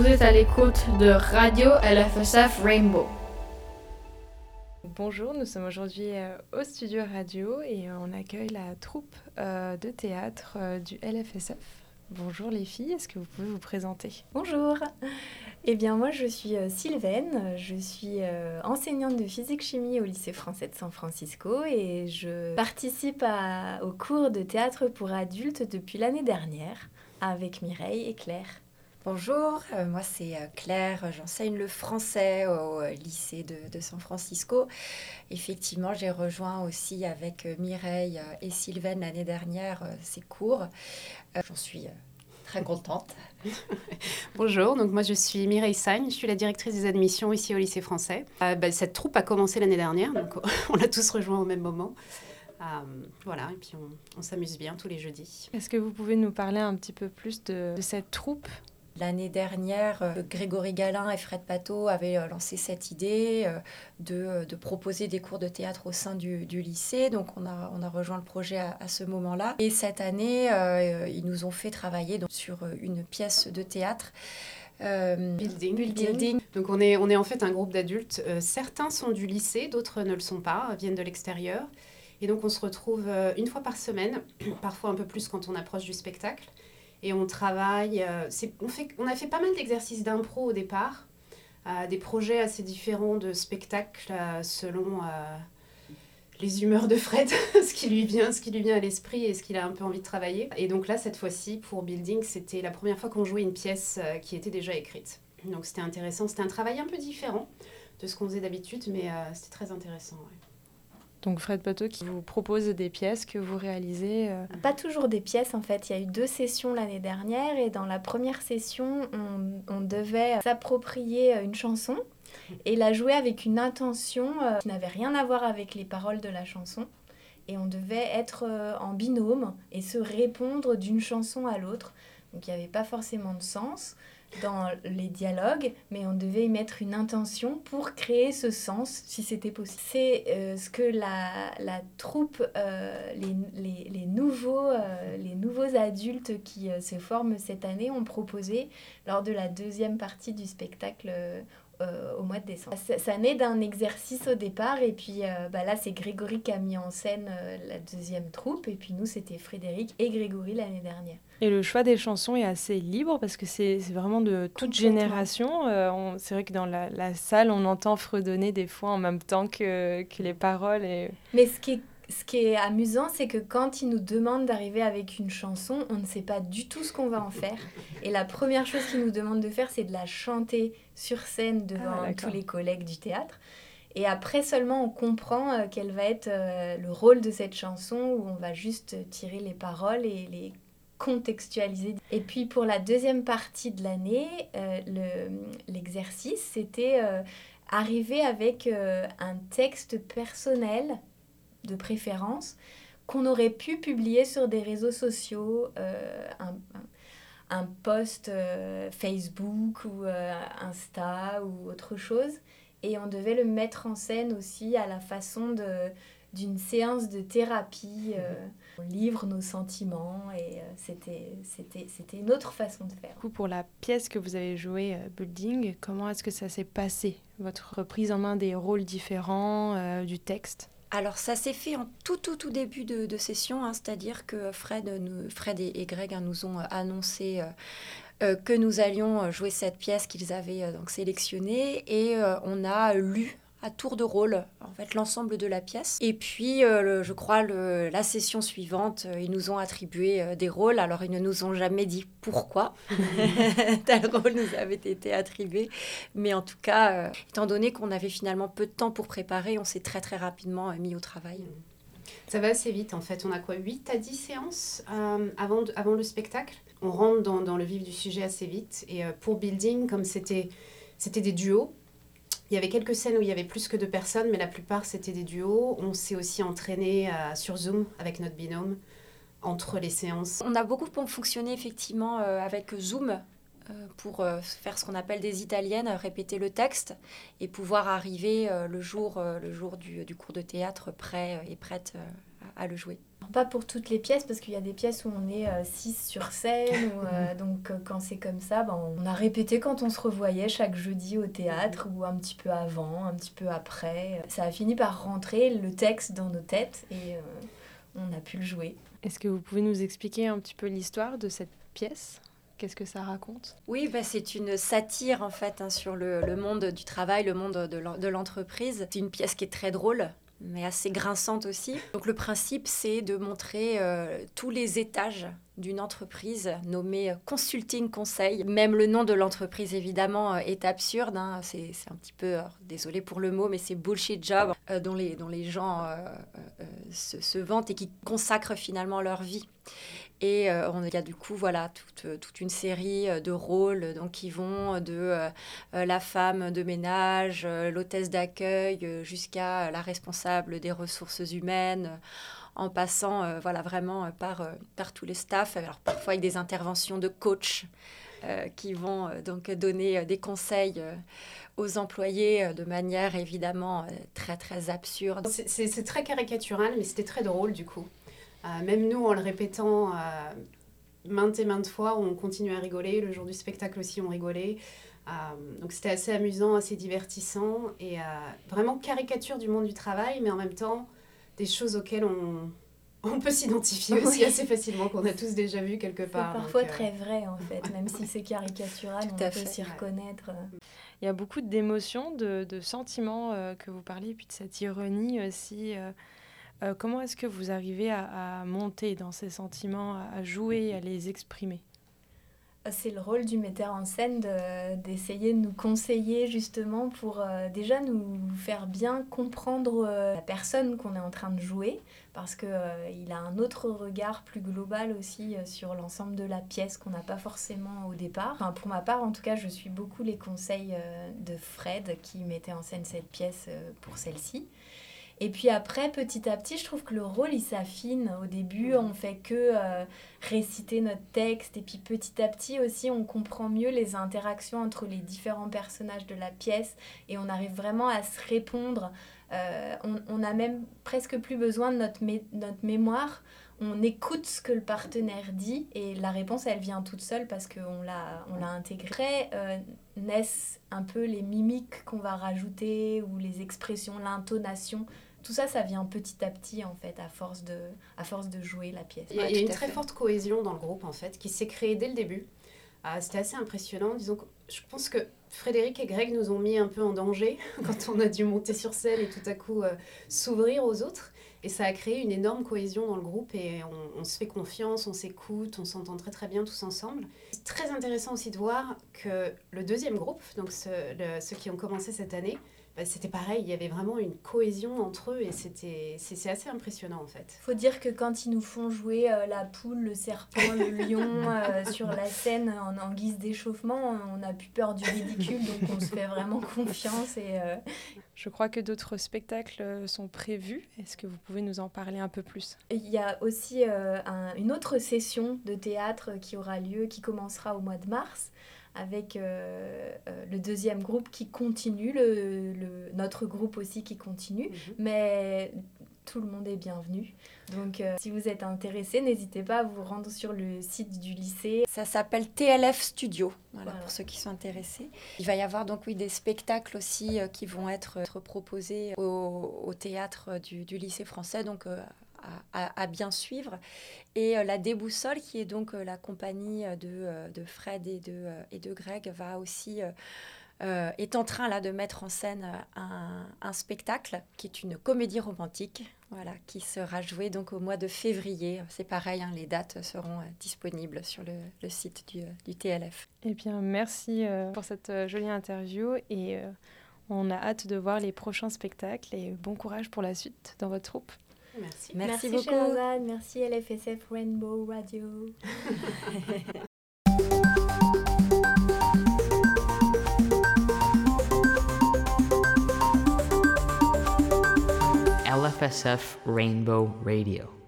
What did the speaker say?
Vous êtes à l'écoute de Radio LFSF Rainbow. Bonjour, nous sommes aujourd'hui euh, au studio radio et euh, on accueille la troupe euh, de théâtre du LFSF. Bonjour les filles, est-ce que vous pouvez vous présenter? Bonjour. Eh bien moi je suis Sylvaine, je suis enseignante de physique-chimie au lycée français de San Francisco et je participe au cours de théâtre pour adultes depuis l'année dernière avec Mireille et Claire. Bonjour, euh, moi c'est euh, Claire, j'enseigne le français au euh, lycée de, San Francisco. Effectivement, j'ai rejoint aussi avec Mireille et Sylvaine l'année dernière ces cours. J'en suis très contente. Bonjour, donc moi je suis Mireille Sagne, je suis la directrice des admissions ici au lycée français. Bah, cette troupe a commencé l'année dernière, donc on l'a tous rejoint au même moment. voilà, et puis on, s'amuse bien tous les jeudis. Est-ce que vous pouvez nous parler un petit peu plus de cette troupe? L'année dernière, euh, Grégory Galin et Fred Pateau avaient euh, lancé cette idée euh, de, proposer des cours de théâtre au sein du, lycée. Donc on a, on a, rejoint le projet à, ce moment-là. Et cette année, ils nous ont fait travailler donc, sur une pièce de théâtre. building. building. Donc on est, on est en fait un groupe d'adultes. certains sont du lycée, d'autres ne le sont pas, viennent de l'extérieur. Et donc on se retrouve une fois par semaine, parfois un peu plus quand on approche du spectacle et on travaille. Euh, on, fait, on a fait pas mal d'exercices d'impro au départ, euh, des projets assez différents de spectacles euh, selon les humeurs de Fred, ce qui lui vient, ce qui lui vient à l'esprit et ce qu'il a un peu envie de travailler. Et donc là, cette fois-ci, pour Building, c'était la première fois qu'on jouait une pièce qui était déjà écrite. Donc c'était intéressant, c'était un travail un peu différent de ce qu'on faisait d'habitude, mais c'était très intéressant. Donc Fred Pateau qui vous propose des pièces que vous réalisez euh. Pas toujours des pièces en fait. Il y a eu deux sessions l'année dernière et dans la première session, on, devait s'approprier une chanson et la jouer avec une intention euh, qui n'avait rien à voir avec les paroles de la chanson. Et on devait être euh, en binôme et se répondre d'une chanson à l'autre. Donc il n'y avait pas forcément de sens dans les dialogues, mais on devait y mettre une intention pour créer ce sens, si c'était possible. C'est euh, ce que la, la troupe, euh, les, les, les, nouveaux, euh, les nouveaux adultes qui se forment cette année ont proposé lors de la deuxième partie du spectacle au mois de décembre. Ça, naît d'un exercice au départ et puis bah là c'est Grégory qui a mis en scène la deuxième troupe et puis nous c'était Frédéric et Grégory l'année dernière. Et le choix des chansons est assez libre parce que c'est vraiment de toute génération. Euh, c'est vrai que dans la, la, salle, on entend fredonner des fois en même temps que, que les paroles. Et... Mais ce qui est, ce qui est amusant, c'est que quand ils nous demandent d'arriver avec une chanson, on ne sait pas du tout ce qu'on va en faire. Et la première chose qu'ils nous demandent de faire, c'est de la chanter sur scène devant ah, tous les collègues du théâtre. Et après seulement, on comprend euh, quel va être euh, le rôle de cette chanson, où on va juste tirer les paroles et les contextualiser. Et puis pour la deuxième partie de l'année, euh, l'exercice, c'était euh, arriver avec euh, un texte personnel de préférence qu'on aurait pu publier sur des réseaux sociaux, un, un, post Facebook ou Insta ou autre chose. Et on devait le mettre en scène aussi à la façon de d'une séance de thérapie. Euh, on livre nos sentiments et euh, c'était, c'était, c'était une autre façon de faire. pour la pièce que vous avez jouée, euh, Building, comment est-ce que ça s'est passé? Votre reprise en main des rôles différents du texte? Alors ça s'est fait en tout tout tout début de, session, hein, c'est-à-dire que Fred, nous, Fred et, Greg hein, nous ont annoncé que nous allions jouer cette pièce qu'ils avaient donc sélectionnée. Et on a lu à tour de rôle, en fait, l'ensemble de la pièce. Et puis, euh, je crois, le, la session suivante, euh, ils nous ont attribué euh, des rôles. Alors, ils ne nous ont jamais dit pourquoi tel rôle nous avait été attribué. Mais en tout cas, étant donné qu'on avait finalement peu de temps pour préparer, on s'est très, très rapidement mis au travail. Ça va assez vite, en fait. On a quoi 8 à 10 séances avant, avant le spectacle? On rentre dans, dans, le vif du sujet assez vite. Et pour Building, comme c'était des duos, il y avait quelques scènes où il y avait plus que deux personnes, mais la plupart c'était des duos. On s'est aussi entraîné euh, sur Zoom avec notre binôme entre les séances. On a beaucoup fonctionné effectivement euh, avec Zoom euh, pour faire ce qu'on appelle des italiennes, répéter le texte et pouvoir arriver le jour, le jour du, du, cours de théâtre prêt et prête à le jouer. Pas pour toutes les pièces, parce qu'il y a des pièces où on est 6 euh, sur scène, euh, donc euh, quand c'est comme ça, ben, on a répété quand on se revoyait chaque jeudi au théâtre, ou un petit peu avant, un petit peu après. Ça a fini par rentrer le texte dans nos têtes et on a pu le jouer. Est-ce que vous pouvez nous expliquer un petit peu l'histoire de cette pièce? Qu'est-ce que ça raconte? Oui, bah, c'est une satire en fait hein, sur le, le, monde du travail, le monde de l'entreprise. C'est une pièce qui est très drôle, mais assez grinçante aussi. Donc le principe, c'est de montrer euh, tous les étages d'une entreprise nommée Consulting Conseil. Même le nom de l'entreprise, évidemment, euh, est absurde. Hein. C'est, un petit peu, désolé pour le mot, mais c'est bullshit job euh, dont, les, dont les gens se, se, vantent et qui consacrent finalement leur vie. Et euh, on, il y a du coup voilà, toute, euh, toute, une série euh, de rôles donc, qui vont de la femme de ménage, l'hôtesse d'accueil, jusqu'à la responsable des ressources humaines, en passant voilà, vraiment par, par tous les staffs, alors parfois avec des interventions de coach. qui vont donc donner des conseils aux employés de manière évidemment très très absurde. C'est très caricatural, mais c'était très drôle du coup. Euh, même nous, en le répétant euh, maintes et maintes fois, on continue à rigoler. Le jour du spectacle aussi, on rigolait. Euh, donc c'était assez amusant, assez divertissant et vraiment caricature du monde du travail, mais en même temps des choses auxquelles on, on peut s'identifier aussi assez facilement, qu'on a tous déjà vu quelque part. C'est parfois très vrai en fait, même si c'est caricatural, on peut s'y reconnaître. Il y a beaucoup d'émotions, de, de, sentiments que vous parlez, puis de cette ironie aussi. Euh, comment est-ce que vous arrivez à, monter dans ces sentiments, à jouer, à les exprimer? C'est le rôle du metteur en scène d'essayer de, nous conseiller justement pour euh, déjà nous faire bien comprendre euh, la personne qu'on est en train de jouer parce qu'il il a un autre regard plus global aussi sur l'ensemble de la pièce qu'on n'a pas forcément au départ. pour ma part en tout cas je suis beaucoup les conseils de Fred qui mettait en scène cette pièce pour celle-ci. Et puis après, petit à petit, je trouve que le rôle, il s'affine. Au début, on fait que euh, réciter notre texte. Et puis petit à petit aussi, on comprend mieux les interactions entre les différents personnages de la pièce. Et on arrive vraiment à se répondre. Euh, on n'a même presque plus besoin de notre, notre mémoire. On écoute ce que le partenaire dit et la réponse, elle vient toute seule parce qu'on l'a, on l'a intégrée. Euh, naissent un peu les mimiques qu'on va rajouter ou les expressions, l'intonation tout ça, ça vient petit à petit, en fait, à force de, à force de jouer la pièce. Il y a, une très forte cohésion dans le groupe, en fait, qui s'est créée dès le début. Ah, c'était assez impressionnant. Disons que je pense que Frédéric et Greg nous ont mis un peu en danger quand on a dû monter sur scène et tout à coup euh, s'ouvrir aux autres. Et ça a créé une énorme cohésion dans le groupe et on, se fait confiance, on s'écoute, on s'entend très très bien tous ensemble. C'est très intéressant aussi de voir que le deuxième groupe, donc ceux qui ont commencé cette année, bah, c'était pareil, il y avait vraiment une cohésion entre eux et c'était c'est assez impressionnant en fait. Faut dire que quand ils nous font jouer euh, la poule, le serpent, le lion euh, sur la scène en, en guise d'échauffement, on n'a plus peur du ridicule donc on se fait vraiment confiance et euh, je crois que d'autres spectacles sont prévus. Est-ce que vous pouvez nous en parler un peu plus? Il y a aussi une autre session de théâtre qui aura lieu, qui commencera au mois de mars avec euh, euh, le deuxième groupe qui continue, le, le, notre groupe aussi qui continue, mhm. mais tout le monde est bienvenu. Donc euh, si vous êtes intéressé, n'hésitez pas à vous rendre sur le site du lycée. Ça s'appelle TLF Studio, voilà, pour ceux qui sont intéressés. Il va y avoir donc oui des spectacles aussi qui vont être, être proposés au, au théâtre du, du, lycée français, donc à, bien suivre. Et euh, la Déboussole, qui est donc euh, la compagnie de, euh, de Fred et de, et de Greg, va aussi... est en train là de mettre en scène un, un, spectacle qui est une comédie romantique, voilà, qui sera joué donc au mois de février. C'est pareil, hein, les dates seront disponibles sur le, le site du, du, TLF. Eh bien, merci pour cette jolie interview et on a hâte de voir les prochains spectacles et bon courage pour la suite dans votre troupe. Merci. Merci, Merci beaucoup. Merci LFSF Rainbow Radio. LFSF Rainbow Radio.